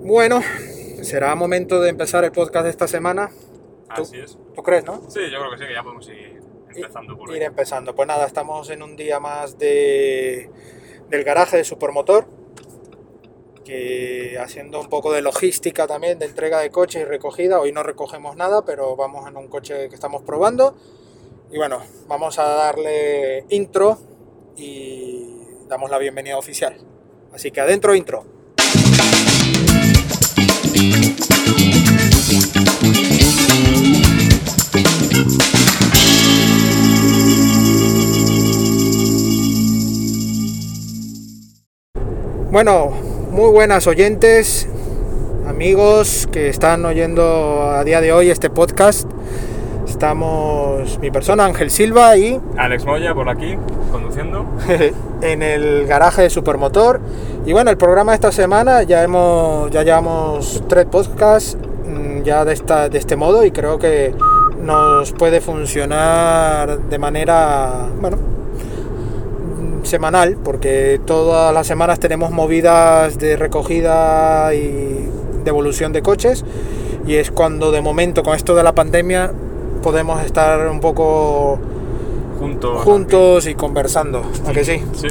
Bueno, será momento de empezar el podcast de esta semana. ¿Tú, Así es. ¿Tú crees, no? Sí, yo creo que sí, que ya podemos ir empezando por Ir ahí. empezando. Pues nada, estamos en un día más de, del garaje de Supermotor, que haciendo un poco de logística también, de entrega de coches y recogida. Hoy no recogemos nada, pero vamos en un coche que estamos probando. Y bueno, vamos a darle intro y damos la bienvenida oficial. Así que adentro intro. Bueno, muy buenas oyentes, amigos que están oyendo a día de hoy este podcast. Estamos mi persona Ángel Silva y Alex Moya por aquí, conduciendo. en el garaje de Supermotor. Y bueno, el programa de esta semana ya hemos ya llevamos tres podcasts mm, ya de esta de este modo y creo que nos puede funcionar de manera bueno semanal porque todas las semanas tenemos movidas de recogida y devolución de coches y es cuando de momento con esto de la pandemia podemos estar un poco Juntos. juntos y conversando, ¿a que sí? Sí,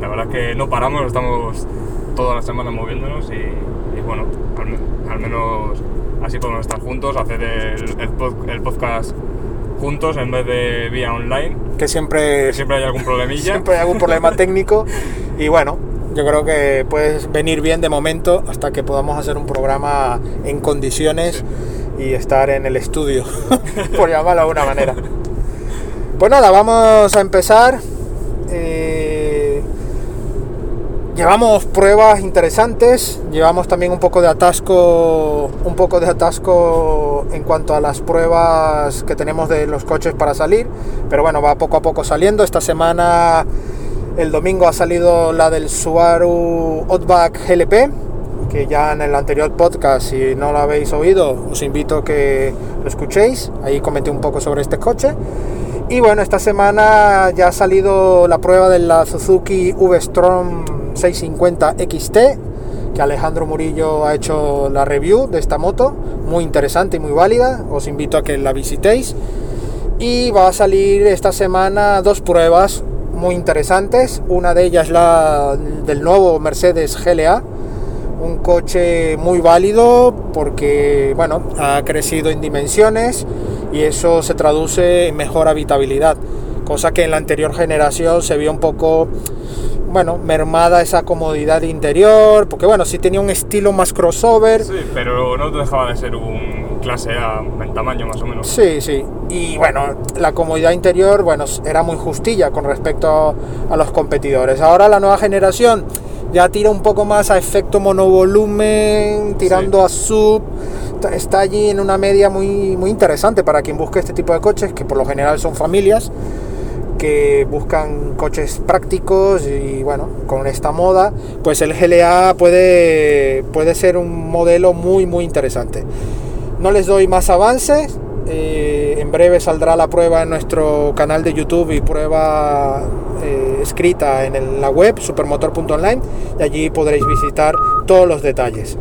la verdad es que no paramos, estamos todas las semanas moviéndonos y, y bueno, al, me- al menos así podemos estar juntos, hacer el, el pod- el podcast juntos en vez de vía online, Que siempre, que siempre hay algún problemilla. siempre hay algún problema técnico y bueno, yo creo que puedes venir bien de momento hasta que podamos hacer un programa en condiciones y estar en el estudio, por llamarlo de alguna manera. Pues nada, vamos a empezar. Eh, llevamos pruebas interesantes, llevamos también un poco de atasco, un poco de atasco en cuanto a las pruebas que tenemos de los coches para salir, pero bueno, va poco a poco saliendo. Esta semana, el domingo ha salido la del Subaru Outback GLP, que ya en el anterior podcast, si no lo habéis oído, os invito a que lo escuchéis. Ahí comenté un poco sobre este coche. Y bueno, esta semana ya ha salido la prueba de la Suzuki V-Strom 650 XT, que Alejandro Murillo ha hecho la review de esta moto, muy interesante y muy válida, os invito a que la visitéis. Y va a salir esta semana dos pruebas muy interesantes, una de ellas la del nuevo Mercedes GLA, un coche muy válido porque bueno ha crecido en dimensiones y eso se traduce en mejor habitabilidad cosa que en la anterior generación se vio un poco bueno mermada esa comodidad interior porque bueno sí tenía un estilo más crossover Sí, pero no dejaba de ser un clase A en tamaño más o menos. Sí, sí. Y bueno, la comodidad interior, bueno, era muy justilla con respecto a los competidores. Ahora la nueva generación ya tira un poco más a efecto monovolumen, tirando a sub. Está allí en una media muy, muy interesante para quien busque este tipo de coches, que por lo general son familias que buscan coches prácticos y bueno, con esta moda, pues el GLA puede, puede ser un modelo muy muy interesante. No les doy más avances. eh, en breve saldrá la prueba en nuestro canal de YouTube y prueba eh, escrita en el- la web supermotor.online y allí podréis visitar todos los detalles.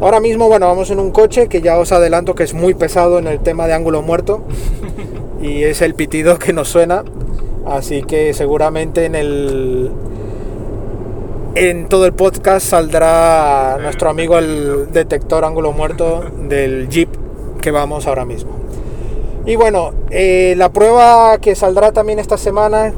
Ahora mismo, bueno, vamos en un coche que ya os adelanto que es muy pesado en el tema de ángulo muerto y es el pitido que nos suena. Así que seguramente en el en todo el podcast saldrá nuestro amigo el detector ángulo muerto del Jeep que vamos ahora mismo. Y bueno, eh, la prueba que saldrá también esta semana,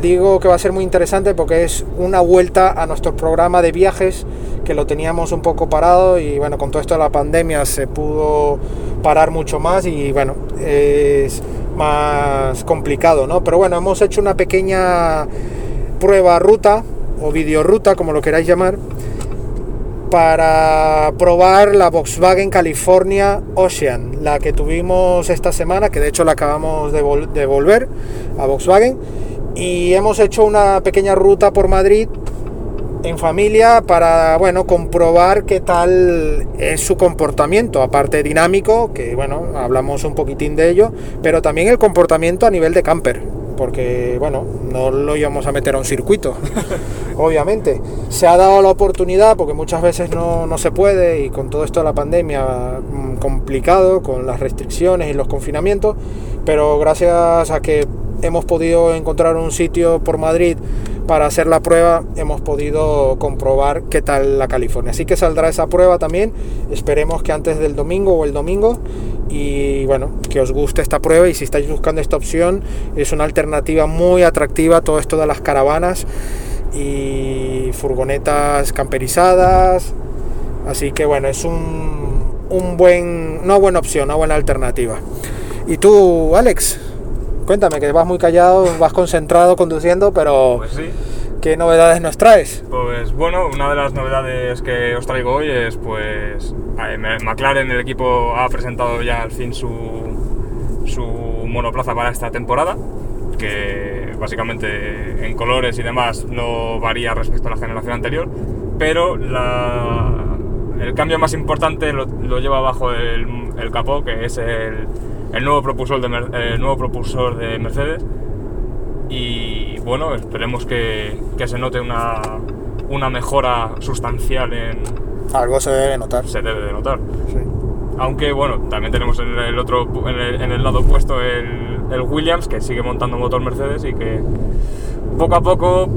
digo que va a ser muy interesante porque es una vuelta a nuestro programa de viajes que lo teníamos un poco parado y bueno, con todo esto de la pandemia se pudo parar mucho más y bueno, es más complicado, ¿no? Pero bueno, hemos hecho una pequeña prueba ruta o videoruta, como lo queráis llamar, para probar la Volkswagen California Ocean, la que tuvimos esta semana, que de hecho la acabamos de de volver a Volkswagen. Y hemos hecho una pequeña ruta por Madrid en familia para, bueno, comprobar qué tal es su comportamiento, aparte dinámico, que bueno, hablamos un poquitín de ello, pero también el comportamiento a nivel de camper, porque bueno, no lo íbamos a meter a un circuito, obviamente. Se ha dado la oportunidad, porque muchas veces no, no, se puede, y con todo esto de la pandemia mm, complicado, con las restricciones y los confinamientos, pero gracias a que hemos podido encontrar un sitio por Madrid para hacer la prueba hemos podido comprobar qué tal la California. Así que saldrá esa prueba también. Esperemos que antes del domingo o el domingo. Y bueno, que os guste esta prueba y si estáis buscando esta opción es una alternativa muy atractiva todo esto de las caravanas y furgonetas camperizadas. Así que bueno, es un, un buen, una buena opción, una buena alternativa. ¿Y tú, Alex? Cuéntame, que vas muy callado, vas concentrado conduciendo, pero Pues sí. ¿qué novedades nos traes? Pues bueno, una de las novedades que os traigo hoy es pues McLaren, el equipo ha presentado ya al fin su, su monoplaza para esta temporada, que básicamente en colores y demás no varía respecto a la generación anterior, pero la- el cambio más importante lo, lo lleva bajo el, el capó, que es el, el nuevo propulsor de, Mer- el nuevo propulsor de Mercedes. Y bueno, esperemos que, que se note una, una mejora sustancial en. Algo se debe notar. se debe de notar. Sí. Aunque bueno, también tenemos en el otro en el, en el lado opuesto el, el Williams que sigue montando motor Mercedes y que poco a poco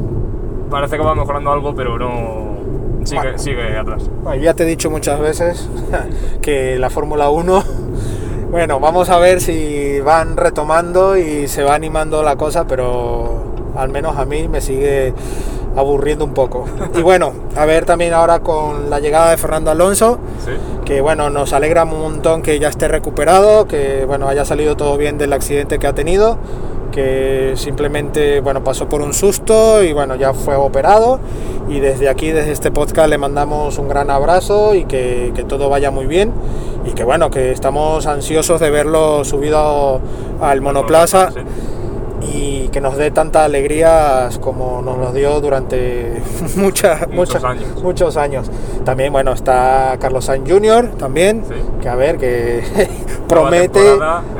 parece que va mejorando algo, pero no sigue, Bueno. sigue atrás. Bueno, ya te he dicho muchas veces que la Fórmula 1, bueno, vamos a ver si van retomando y se va animando la cosa, pero al menos a mí me sigue aburriendo un poco. Y bueno, a ver también ahora con la llegada de Fernando Alonso, Sí. que bueno, nos alegra un montón que ya esté recuperado, que bueno, haya salido todo bien del accidente que ha tenido, que simplemente bueno, pasó por un susto y bueno, ya fue operado y desde aquí, desde este podcast le mandamos un gran abrazo y que, que todo vaya muy bien y que bueno, que estamos ansiosos de verlo subido al monoplaza y que nos dé tantas alegrías como nos lo dio durante muchas, Muchos muchas- años. muchos años. También, bueno, está Carlos Sainz Jr. también, Sí. que a ver, que promete,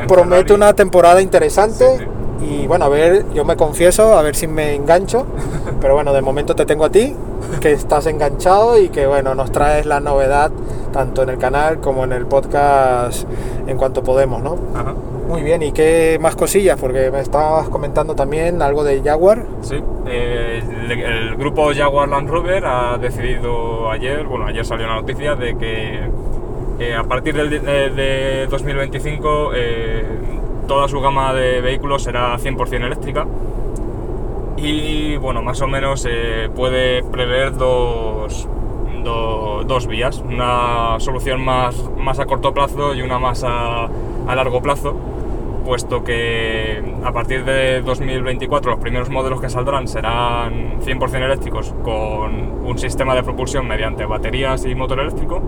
promete una temporada interesante. Sí, Y bueno, a ver, yo me confieso, a ver si me engancho. Pero bueno, de momento te tengo a ti, que estás enganchado y que bueno, nos traes la novedad tanto en el canal como en el podcast en cuanto podemos, ¿no? Ajá. Muy bien, ¿y qué más cosillas? Porque me estabas comentando también algo de Jaguar. Sí, eh, el, el grupo Jaguar Land Rover ha decidido ayer, bueno, ayer salió la noticia de que eh, a partir del, de, de 2025 eh, toda su gama de vehículos será 100% eléctrica y bueno, más o menos se puede prever dos, do- dos vías, una solución más, más a corto plazo y una más a, a largo plazo, puesto que a partir de 2024 los primeros modelos que saldrán serán 100% eléctricos con un sistema de propulsión mediante baterías y motor eléctrico.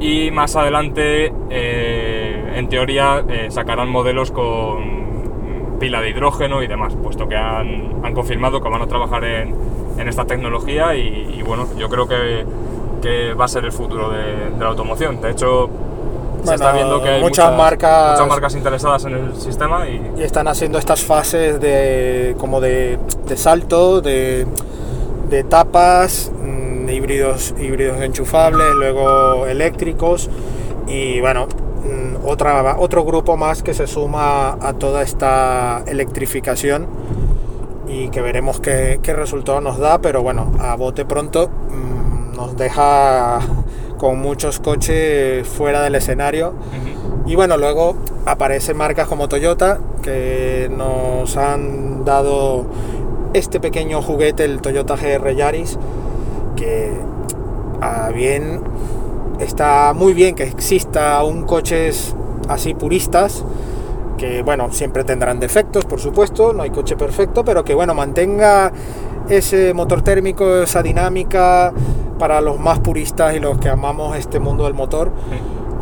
Y más adelante, eh, en teoría, eh, sacarán modelos con pila de hidrógeno y demás, puesto que han, han confirmado que van a trabajar en, en esta tecnología y, y bueno, yo creo que, que va a ser el futuro de, de la automoción. De hecho, se Bueno, está viendo que hay muchas marcas- muchas marcas interesadas en el sistema y Y están haciendo estas fases de como de, de salto, de, de etapas, mm, híbridos, híbridos enchufables, luego eléctricos y bueno, otra, otro grupo más que se suma a toda esta electrificación y que veremos qué, qué resultado nos da, pero bueno, a bote pronto mm, nos deja con muchos coches fuera del escenario. Y bueno, luego aparecen marcas como Toyota que nos han dado este pequeño juguete, el Toyota GR Yaris, que a bien está muy bien que exista un coches así puristas que bueno, siempre tendrán defectos, por supuesto, no hay coche perfecto, pero que bueno, mantenga ese motor térmico, esa dinámica para los más puristas y los que amamos este mundo del motor.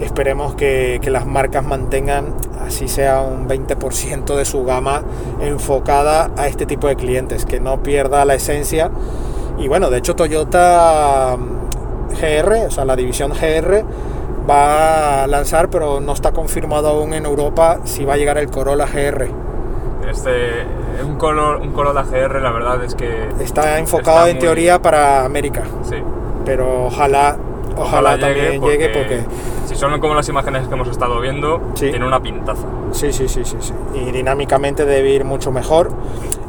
Esperemos que, que las marcas mantengan, así sea un 20% de su gama enfocada a este tipo de clientes, que no pierda la esencia. Y bueno, de hecho Toyota GR, o sea, la división GR, va a lanzar, pero no está confirmado aún en Europa si va a llegar el Corolla GR. Este, un, color, un Corolla GR, la verdad es que. Está enfocado Está en muy- teoría para América, Sí. pero ojalá, ojalá, también llegue porque... Si son como las imágenes que hemos estado viendo, Sí. tiene una pintaza. Sí, sí, sí, sí, sí. Y dinámicamente debe ir mucho mejor.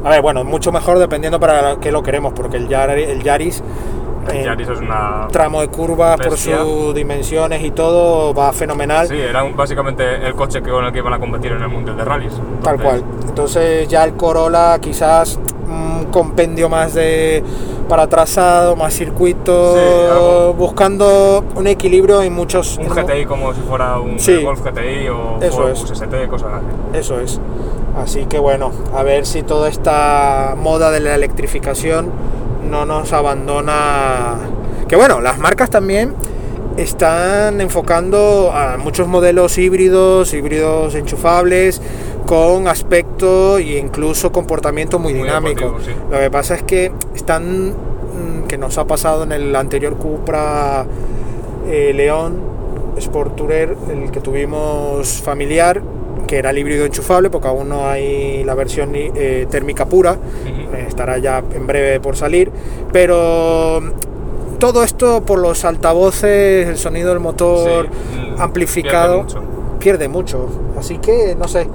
A ver, bueno, mucho mejor dependiendo para qué lo queremos, porque el Yaris, el Yaris es una. tramo de curva por sus dimensiones y todo va fenomenal. Sí, era un- básicamente el coche que- con el que iban a competir en el Mundial de Rallys. Tal Entonces, cual. Entonces ya el Corolla quizás un compendio más de para trazado, más circuito, Sí, buscando un equilibrio en muchos... Un GTI como si fuera un Sí. Golf GTI o Eso es. ST, cosas así. Eso es. Así que bueno, a ver si toda esta moda de la electrificación no nos abandona. Que bueno, las marcas también están enfocando a muchos modelos híbridos, híbridos enchufables, con aspecto e incluso comportamiento muy, Muy dinámico. sí. Lo que pasa es que están, mm, que nos ha pasado en el anterior Cupra eh, León Sport Tourer, el que tuvimos familiar, que era el híbrido enchufable, porque aún no hay la versión eh, térmica pura, eh, estará ya en breve por salir, pero todo esto por los altavoces, el sonido del motor Sí, mm, amplificado, pierde mucho. pierde mucho. Así que, no sé,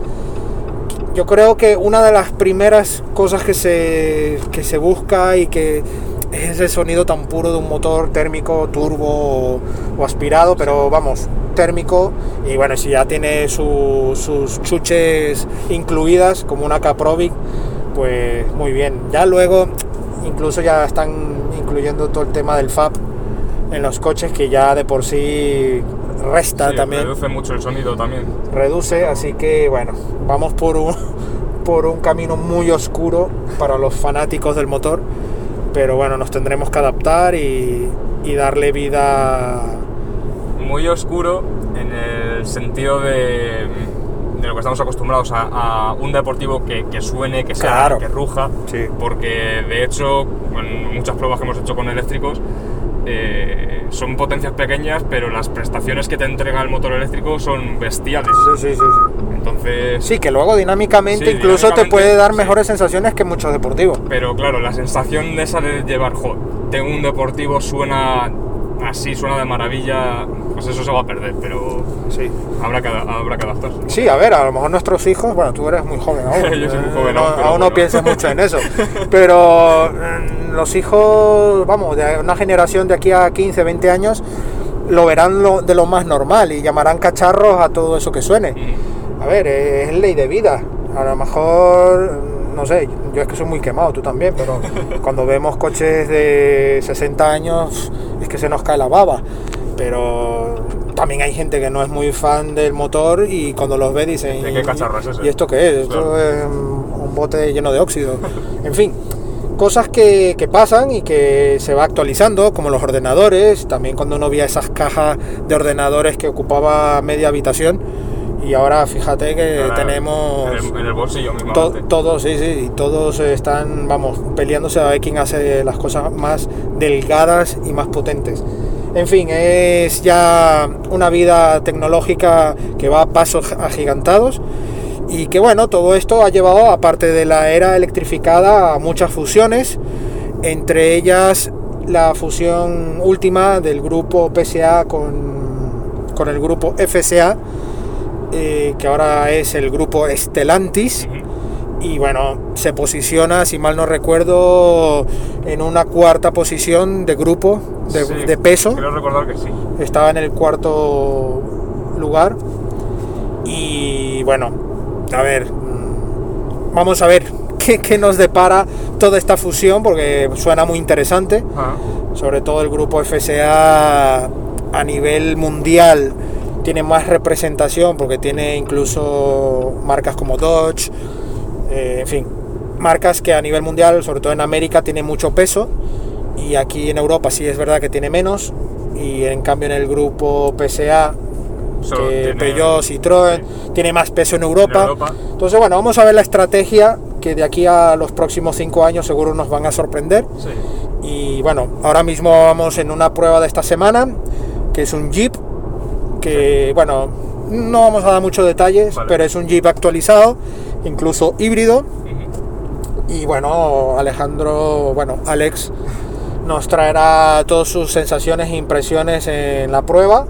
yo creo que una de las primeras cosas que se, que se busca y que es ese sonido tan puro de un motor térmico, turbo o, o aspirado, pero vamos, térmico. Y bueno, si ya tiene su- sus chuches incluidas, como una Caprovic, pues muy bien. Ya luego, incluso ya están incluyendo todo el tema del FAB en los coches, que ya de por sí resta Sí, también Reduce mucho el sonido también. reduce, así que bueno, vamos por un, por un camino muy oscuro para los fanáticos del motor, pero bueno, nos tendremos que adaptar y, y darle vida. Muy oscuro en el sentido de, de lo que estamos acostumbrados a, a un deportivo que, que suene, que sea, Claro. que ruja. Sí. Porque de hecho, en muchas pruebas que hemos hecho con eléctricos, eh, son potencias pequeñas, pero las prestaciones que te entrega el motor eléctrico son bestiales. Sí, sí, sí. Entonces, Sí, que luego dinámicamente Sí, incluso te puede dar sí. mejores sensaciones que muchos deportivos. pero claro, la sensación de esa de llevar, jo, tengo un deportivo, suena así, suena de maravilla, pues eso se va a perder, pero Sí. habrá que, habrá que adaptarse. Sí, a ver, a lo mejor nuestros hijos, bueno, tú eres muy joven aún. Yo soy muy eh, joven aún, no bueno. pienses mucho en eso. Pero mm, los hijos, vamos, de una generación de aquí a 15, 20 años, lo verán lo- de lo más normal y llamarán cacharros a todo eso que suene. Mm. A ver, es ley de vida. A lo mejor, no sé, yo es que soy muy quemado, tú también, pero cuando vemos coches de 60 años es que se nos cae la baba. Pero también hay gente que no es muy fan del motor y cuando los ve dicen... ¿De qué cacharro es ese? ¿Y esto qué es? Esto Claro. es un bote lleno de óxido. En fin, cosas que, que pasan y que se va actualizando, como los ordenadores. También cuando uno veía esas cajas de ordenadores que ocupaba media habitación. Y ahora fíjate que Ahora, tenemos... En el, en el bolsillo To- todos, sí, sí, todos están, vamos, peleándose a ver quién hace las cosas más delgadas y más potentes. En fin, es ya una vida tecnológica que va a pasos agigantados y que bueno, todo esto ha llevado, aparte de la era electrificada, a muchas fusiones, entre ellas la fusión última del grupo PSA con, con el grupo FCA, eh, que ahora es el grupo Stellantis. Ujú. Y bueno, se posiciona, si mal no recuerdo, en una cuarta posición de grupo, de, Sí, de peso. Quiero recordar que sí. Estaba en el cuarto lugar. Y bueno, a ver, mm, vamos a ver qué, qué nos depara toda esta fusión, porque suena muy interesante sobre todo el grupo FCA a nivel mundial tiene más representación porque tiene incluso marcas como Dodge, eh, en fin, marcas que a nivel mundial, sobre todo en América, tienen mucho peso y aquí en Europa sí es verdad que tiene menos y en cambio en el grupo PSA Solo que tiene- Peugeot, Citroën, tiene más peso en Europa. En Europa. Entonces, bueno, vamos a ver la estrategia que de aquí a los próximos cinco años seguro nos van a sorprender. sí. Y bueno, ahora mismo vamos en una prueba de esta semana, que es un Jeep, que bueno, No vamos a dar muchos detalles, Vale. pero es un Jeep actualizado, incluso híbrido. Y bueno, Alejandro, bueno, Alex nos traerá todas sus sensaciones e impresiones en la prueba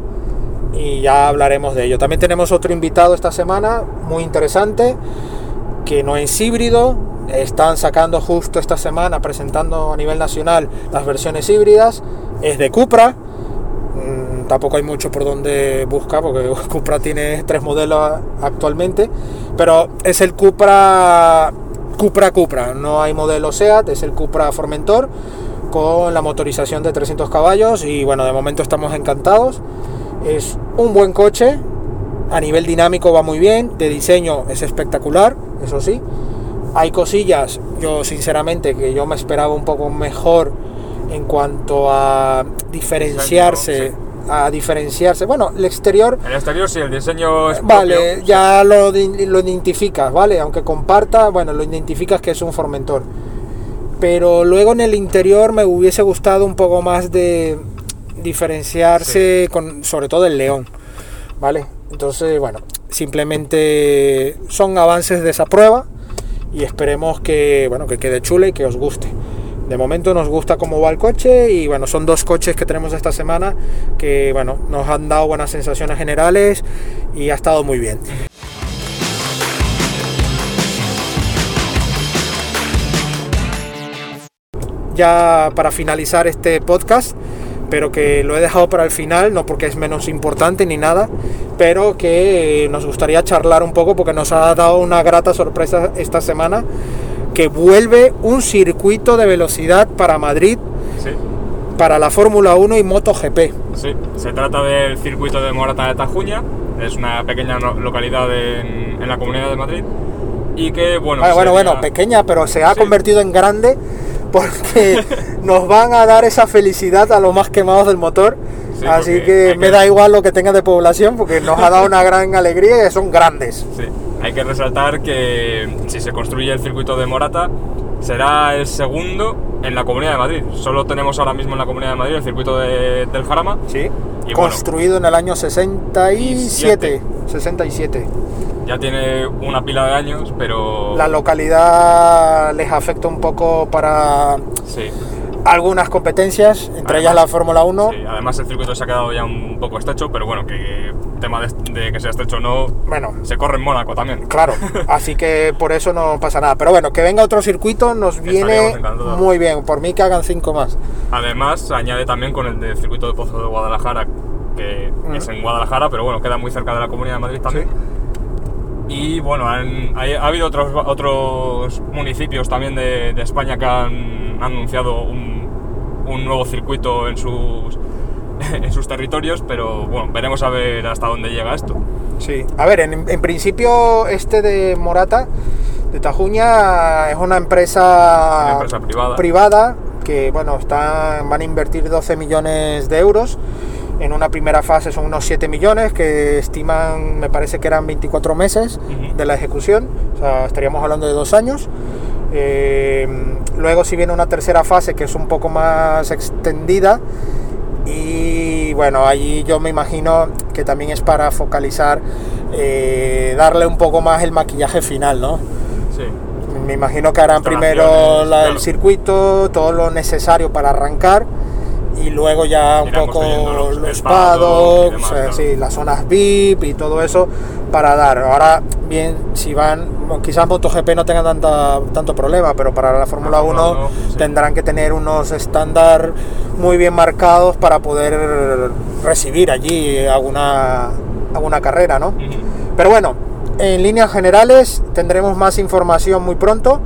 y ya hablaremos de ello. También tenemos otro invitado esta semana, muy interesante, que no es híbrido. Están sacando justo esta semana, presentando a nivel nacional las versiones híbridas. Es de Cupra. Tampoco hay mucho por donde buscar porque Cupra tiene tres modelos actualmente. Pero es el Cupra Cupra Cupra. No hay modelo SEAT, es el Cupra Formentor con la motorización de 300 caballos y bueno, de momento estamos encantados. Es un buen coche, a nivel dinámico va muy bien, de diseño es espectacular, eso sí. Hay cosillas, yo sinceramente, que yo me esperaba un poco mejor en cuanto a diferenciarse, a diferenciarse. Bueno, el exterior El exterior sí, el diseño es Vale, propio, ya lo, lo identificas, ¿vale? Aunque comparta, bueno, lo identificas que es un Formentor. Pero luego en el interior me hubiese gustado un poco más de diferenciarse, con, sobre todo el león, ¿vale? Entonces, bueno, simplemente son avances de esa prueba y esperemos que, bueno, que quede chula y que os guste. De momento nos gusta cómo va el coche y bueno, son dos coches que tenemos esta semana que bueno, nos han dado buenas sensaciones generales y ha estado muy bien. Ya para finalizar este podcast, pero que lo he dejado para el final, no porque es menos importante ni nada, pero que nos gustaría charlar un poco porque nos ha dado una grata sorpresa esta semana que vuelve un circuito de velocidad para Madrid Sí, para la Fórmula 1 y MotoGP. sí. Se trata del circuito de Morata de Tajuña. Es una pequeña localidad en, en la Comunidad de Madrid. Y que, bueno... Ah, bueno, sería- bueno, pequeña, pero se ha Sí. convertido en grande porque nos van a dar esa felicidad a los más quemados del motor. Sí, Así que me que- da igual lo que tenga de población porque nos ha dado una gran alegría y son grandes. Sí, hay que resaltar que si se construye el circuito de Morata, será el segundo en la Comunidad de Madrid. Solo tenemos ahora mismo en la Comunidad de Madrid el circuito de- del Jarama. Sí. Y Construido en el año 67. 67. Ya tiene una pila de años, pero... La localidad les afecta un poco para Sí, algunas competencias, entre Además- ellas la Fórmula 1. sí, además el circuito se ha quedado ya un poco estrecho, pero bueno, que tema de, de que sea estrecho o no, Bueno, se corre en Mónaco también. Claro, así que por eso no pasa nada. Pero bueno, que venga otro circuito nos viene muy bien. Por mí que hagan cinco más. Además, añade también con el del circuito de Pozo de Guadalajara, que es en Guadalajara, pero bueno, queda muy cerca de la Comunidad de Madrid también. Y bueno, han- ha habido otros, otros municipios también de, de España que han anunciado un, un nuevo circuito en sus, en sus territorios, pero bueno, veremos a ver hasta dónde llega esto. Sí. A ver, en, en principio este de Morata, de Tajuña, es una empresa, Una empresa privada. privada que bueno, está, van a invertir 12 millones de euros. En una primera fase son unos 7 millones que estiman, me parece que eran 24 meses Ujú. de la ejecución, o sea, estaríamos hablando de dos años. Eh, luego si viene una tercera fase que es un poco más extendida y bueno, allí yo me imagino que también es para focalizar, eh, darle un poco más el maquillaje final, ¿no? Sí. Me imagino que harán primero la- el circuito, todo lo necesario para arrancar y luego ya un poco los- paddocks, demás, claro. sí, las zonas VIP y todo eso para dar. Ahora bien, si van, quizás MotoGP no tenga tanta, tanto problema, pero para la Fórmula 1 Fórmula 1, sí. tendrán que tener unos estándar muy bien marcados para poder recibir allí alguna, alguna carrera, ¿no? Pero bueno, en líneas generales tendremos más información muy pronto.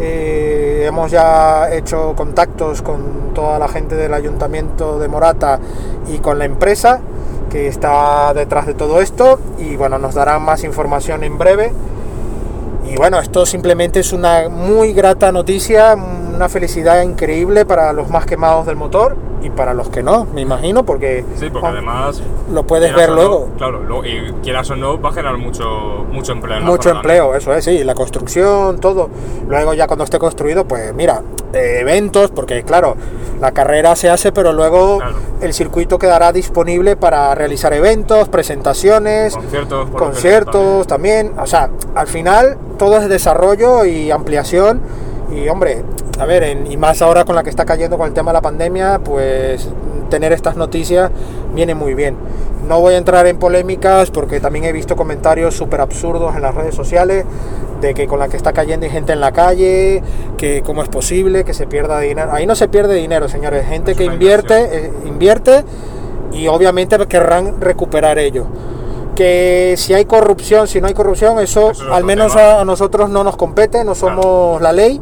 Eh, hemos ya hecho contactos con toda la gente del ayuntamiento de Morata y con la empresa que está detrás de todo esto y bueno, nos darán más información en breve. Y bueno, esto simplemente es una muy grata noticia, una felicidad increíble para los más quemados del motor y para los que no, me imagino, porque, Sí, porque además. lo puedes ver o no, luego. claro, lo- y quieras o no, va a generar mucho, mucho empleo. en Mucho zona, ¿no? empleo, eso es, sí, la construcción, todo. Luego ya cuando esté construido, pues mira, eh, eventos, porque claro, la carrera se hace, pero luego Claro. el circuito quedará disponible para realizar eventos, presentaciones, Conciertos, conciertos también. O sea, al final todo es desarrollo y ampliación. Y hombre, a ver, en- y más ahora con la que está cayendo con el tema de la pandemia, pues tener estas noticias viene muy bien. No voy a entrar en polémicas porque también he visto comentarios súper absurdos en las redes sociales de que con la que está cayendo hay gente en la calle, que cómo es posible que se pierda dinero. Ahí no se pierde dinero, señores. Gente que invierte, eh, invierte y obviamente querrán recuperar ello. Que si hay corrupción, si no hay corrupción, eso, Eso es al menos tema. a, a nosotros no nos compete, no somos la ley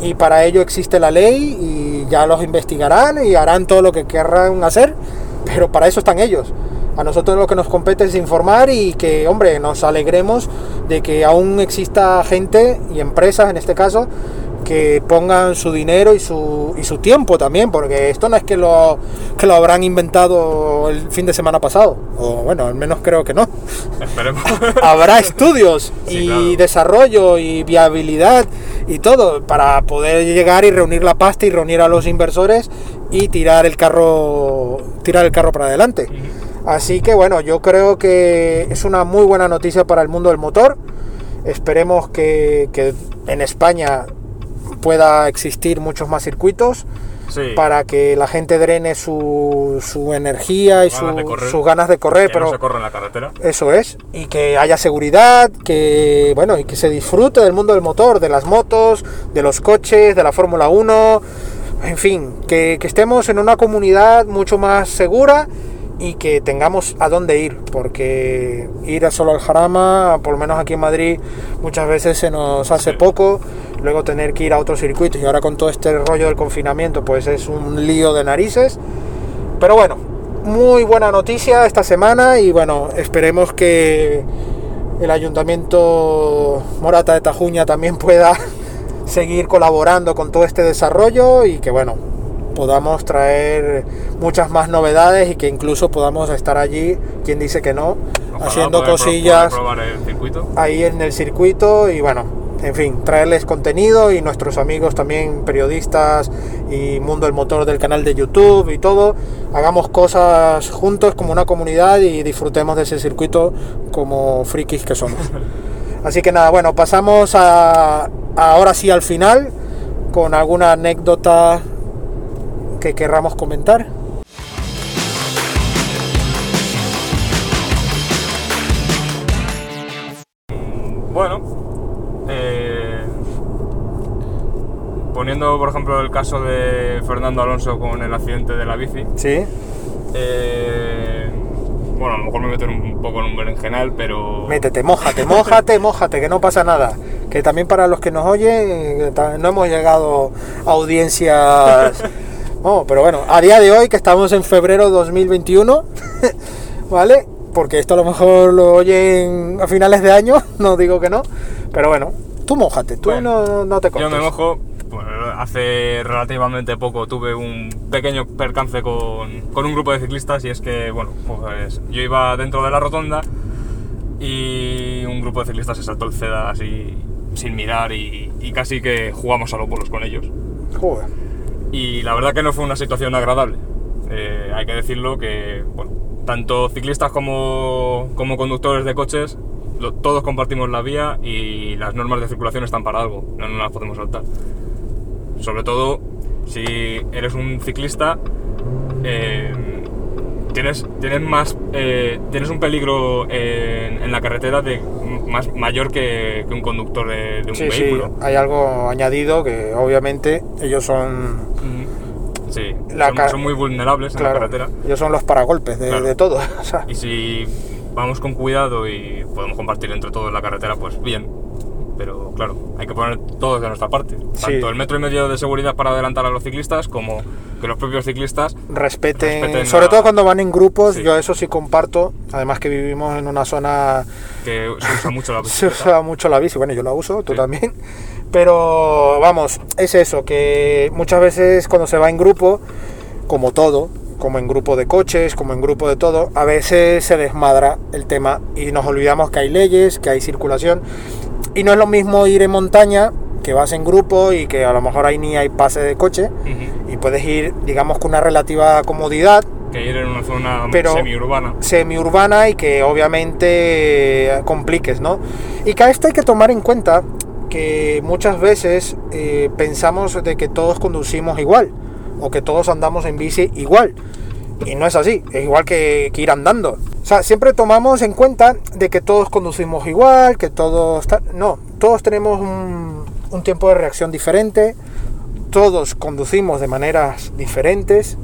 y para ello existe la ley y ya los investigarán y harán todo lo que querrán hacer, pero para eso están ellos. A nosotros lo que nos compete es informar y que, hombre, nos alegremos de que aún exista gente y empresas en este caso que pongan su dinero y su, y su tiempo también, porque esto no es que lo, que lo habrán inventado el fin de semana pasado, o bueno, al menos creo que no. Esperemos. Habrá estudios Sí, y claro. desarrollo y viabilidad y todo para poder llegar y reunir la pasta y reunir a los inversores y tirar el carro, tirar el carro para adelante. Así que bueno, yo creo que es una muy buena noticia para el mundo del motor. Esperemos que, que en España pueda existir muchos más circuitos Sí. para que la gente drene su, su energía y Sus ganas su- de correr. sus ganas de correr, que pero no se corre en la carretera. eso es, y que haya seguridad, que bueno, y que se disfrute del mundo del motor, de las motos, de los coches, de la Fórmula 1, en fin, que, que estemos en una comunidad mucho más segura y que tengamos a dónde ir, porque ir a solo al Jarama, por lo menos aquí en Madrid, muchas veces se nos hace Sí. poco, luego tener que ir a otros circuitos y ahora con todo este rollo del confinamiento, pues es un lío de narices. Pero bueno, muy buena noticia esta semana y bueno, esperemos que el ayuntamiento Morata de Tajuña también pueda seguir colaborando con todo este desarrollo y que bueno, podamos traer muchas más novedades y que incluso podamos estar allí, quien dice que no, Ojalá haciendo cosillas probar el ahí en el circuito y bueno, en fin, traerles contenido y nuestros amigos también periodistas y mundo del motor del canal de YouTube y todo, hagamos cosas juntos como una comunidad y disfrutemos de ese circuito como frikis que somos. Así que nada, bueno, pasamos a ahora sí al final con alguna anécdota que querramos comentar. Bueno, eh, poniendo por ejemplo el caso de Fernando Alonso con el accidente de la bici, Sí, eh, bueno, a lo mejor me meto un poco en un berenjenal, pero... Métete, mójate, mójate, mójate, que no pasa nada. Que también para los que nos oyen, eh, no hemos llegado a audiencias. Oh, pero bueno, a día de hoy, que estamos en febrero 2021, ¿vale? Porque esto a lo mejor lo oyen a finales de año, no digo que no, pero bueno, tú mójate, tú Bueno, no, no te Yo cortes. me mojo, pues, hace relativamente poco tuve un pequeño percance con, con un grupo de ciclistas y es que, bueno, pues yo iba dentro de la rotonda y un grupo de ciclistas se saltó el CEDA así sin mirar y, y casi que jugamos a los bolos con ellos. Joder. Y la verdad que no fue una situación agradable. Eh, hay que decirlo que, tanto ciclistas como, como conductores de coches, todos compartimos la vía y las normas de circulación están para algo, no las podemos saltar. Sobre todo si eres un ciclista, eh, tienes, tienes, más, eh, tienes un peligro en, en la carretera de, más, mayor que, que un conductor de, de un Sí, sí, vehículo. hay algo añadido que obviamente ellos son, Mm, Sí, La son, muy vulnerables en la carretera. ellos son los paragolpes de, Claro. de todo. o sea, Y si vamos con cuidado y podemos compartir entre todos la carretera, pues bien. Pero claro, hay que poner todos de nuestra parte. Sí. Tanto el metro y medio de seguridad para adelantar a los ciclistas como que los propios ciclistas respeten, Respeten sobre la- todo cuando van en grupos, Sí. yo eso sí comparto, además que vivimos en una zona que se usa mucho la se bicicleta. usa mucho la bici, bueno yo la uso, tú Sí. también, Pero vamos, es eso, que muchas veces cuando se va en grupo, como todo, como en grupo de coches, como en grupo de todo, a veces se desmadra el tema y nos olvidamos que hay leyes, que hay circulación. Y no es lo mismo ir en montaña, que vas en grupo y que a lo mejor ahí ni hay pase de coche y puedes ir, digamos, con una relativa comodidad, Que ir en una zona Pero- semiurbana. semiurbana y que obviamente compliques, ¿no? Y que a esto hay que tomar en cuenta que muchas veces eh, pensamos de que todos conducimos igual o que todos andamos en bici igual. Y no es así, es igual que, que ir andando. O sea, siempre tomamos en cuenta de que todos conducimos igual, que todos... No, todos tenemos un, un tiempo de reacción diferente, todos conducimos de maneras diferentes,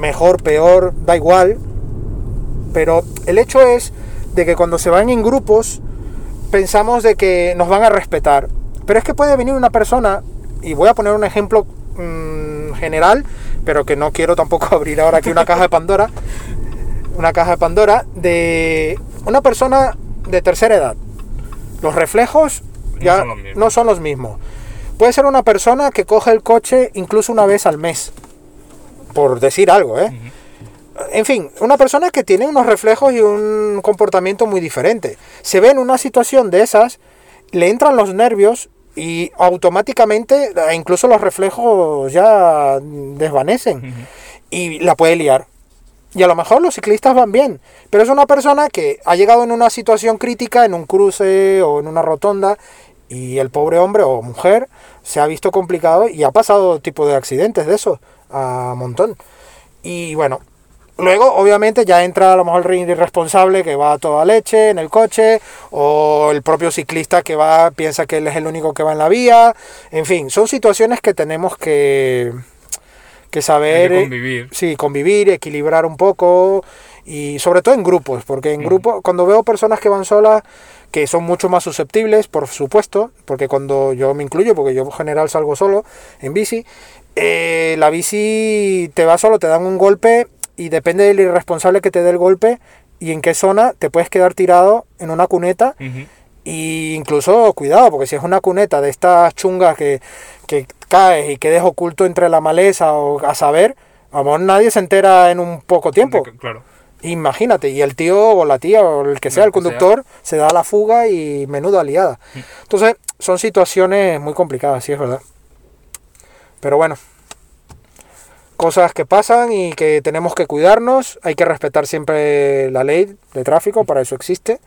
mejor, peor, da igual, pero el hecho es de que cuando se van en grupos pensamos de que nos van a respetar. Pero es que puede venir una persona, y voy a poner un ejemplo mm, general, pero que no quiero tampoco abrir ahora aquí una caja de Pandora, una caja de Pandora de una persona de tercera edad. Los reflejos No ya son los mismos. no son los mismos. Puede ser una persona que coge el coche incluso una vez al mes, por decir algo, ¿eh? en fin, una persona que tiene unos reflejos y un comportamiento muy diferente. Se ve en una situación de esas, le entran los nervios y automáticamente eh, incluso los reflejos ya desvanecen y la puede liar. Y a lo mejor los ciclistas van bien, pero es una persona que ha llegado en una situación crítica, en un cruce o en una rotonda, y el pobre hombre o mujer se ha visto complicado y ha pasado tipo de accidentes de eso a montón. Y bueno, luego obviamente ya entra a lo mejor el irresponsable que va a toda leche en el coche, o el propio ciclista que va, piensa que él es el único que va en la vía. En fin, son situaciones que tenemos que, que saber. Que eh, convivir. Sí, convivir, equilibrar un poco y sobre todo en grupos, porque en Ujú. grupo, cuando veo personas que van solas, que son mucho más susceptibles, por supuesto, porque cuando yo me incluyo, porque yo en general salgo solo en bici, eh, la bici te va solo, te dan un golpe y depende del irresponsable que te dé el golpe y en qué zona te puedes quedar tirado en una cuneta y incluso, cuidado, porque si es una cuneta de estas chungas que, que caes y quedes oculto entre la maleza o a saber, a lo mejor nadie se entera en un poco tiempo. Claro. Imagínate, y el tío o la tía o el que sea, el sea. conductor, se da la fuga y menuda aliada. Entonces, son situaciones muy complicadas, sí es verdad. Pero bueno, cosas que pasan y que tenemos que cuidarnos, hay que respetar siempre la ley de tráfico, para eso existe.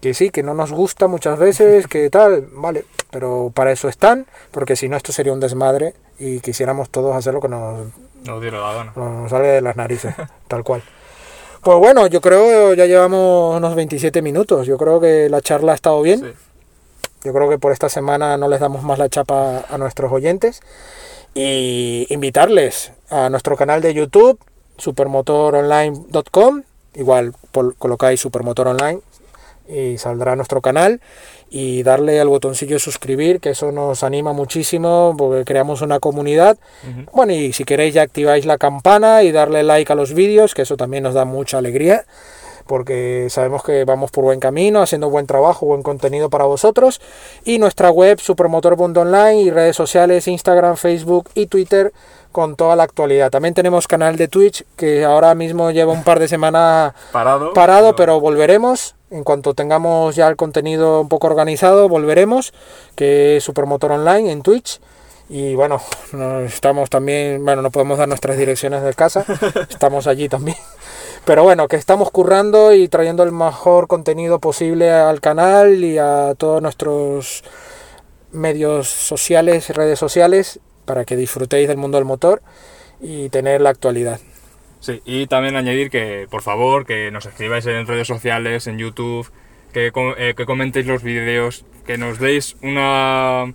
Que sí, que no nos gusta muchas veces, que tal, vale, pero para eso están, porque si no esto sería un desmadre y quisiéramos todos hacer lo que nos No la nos sale de las narices, tal cual. Pues bueno, yo creo ya llevamos unos 27 minutos. Yo creo que la charla ha estado bien. Sí. Yo creo que por esta semana no les damos más la chapa a nuestros oyentes. Y invitarles a nuestro canal de YouTube, supermotoronline.com. Igual colocáis supermotor online y saldrá nuestro canal. Y darle al botoncillo suscribir, que eso nos anima muchísimo porque creamos una comunidad. Bueno, y si queréis ya activáis la campana y darle like a los vídeos, que eso también nos da mucha alegría, porque sabemos que vamos por buen camino, haciendo buen trabajo, buen contenido para vosotros. Y nuestra web, supermotor.online y redes sociales, Instagram, Facebook y Twitter, con toda la actualidad. También tenemos canal de Twitch, que ahora mismo lleva un par de semanas Parado. parado, pero volveremos. En cuanto tengamos ya el contenido un poco organizado, volveremos, que es Supermotor Online en Twitch. Y bueno, no estamos también, bueno, no podemos dar nuestras direcciones de casa, estamos allí también. Pero bueno, que estamos currando y trayendo el mejor contenido posible al canal y a todos nuestros medios sociales, redes sociales, para que disfrutéis del mundo del motor y tener la actualidad. Sí, y también añadir que, por favor, que nos escribáis en redes sociales, en YouTube, que, eh, que comentéis los vídeos, que nos deis una,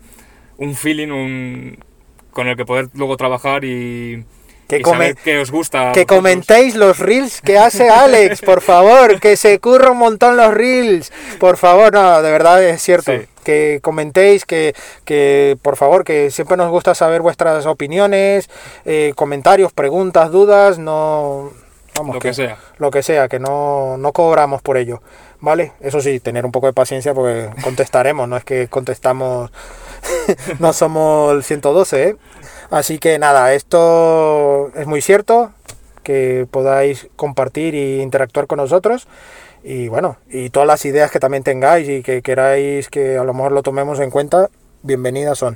un feeling un, con el que poder luego trabajar y, Que come- que os gusta. Que comentéis los reels que hace Alex, por favor, que se curra un montón los reels. Por favor, no, de verdad es cierto. Sí. Que comentéis, que, que por favor, que siempre nos gusta saber vuestras opiniones, eh, comentarios, preguntas, dudas, no... Vamos, Lo que sea. Lo que sea, que no, no cobramos por ello. ¿Vale? Eso sí, tener un poco de paciencia porque contestaremos, no es que contestamos no somos el 112, ¿eh? Así que nada, esto es muy cierto, que podáis compartir e interactuar con nosotros. Y bueno, y todas las ideas que también tengáis y que queráis que a lo mejor lo tomemos en cuenta, bienvenidas son.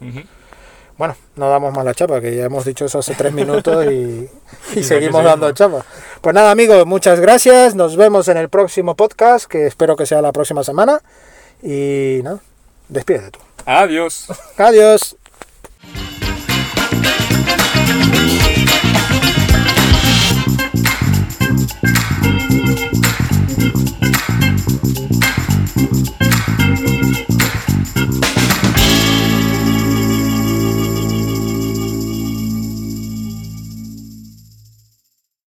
Bueno, no damos más la chapa, que ya hemos dicho eso hace tres minutos y, y seguimos dando chapa. Pues nada, amigos, muchas gracias. Nos vemos en el próximo podcast, que espero que sea la próxima semana. Y nada, despídete tú. Adiós. Adiós.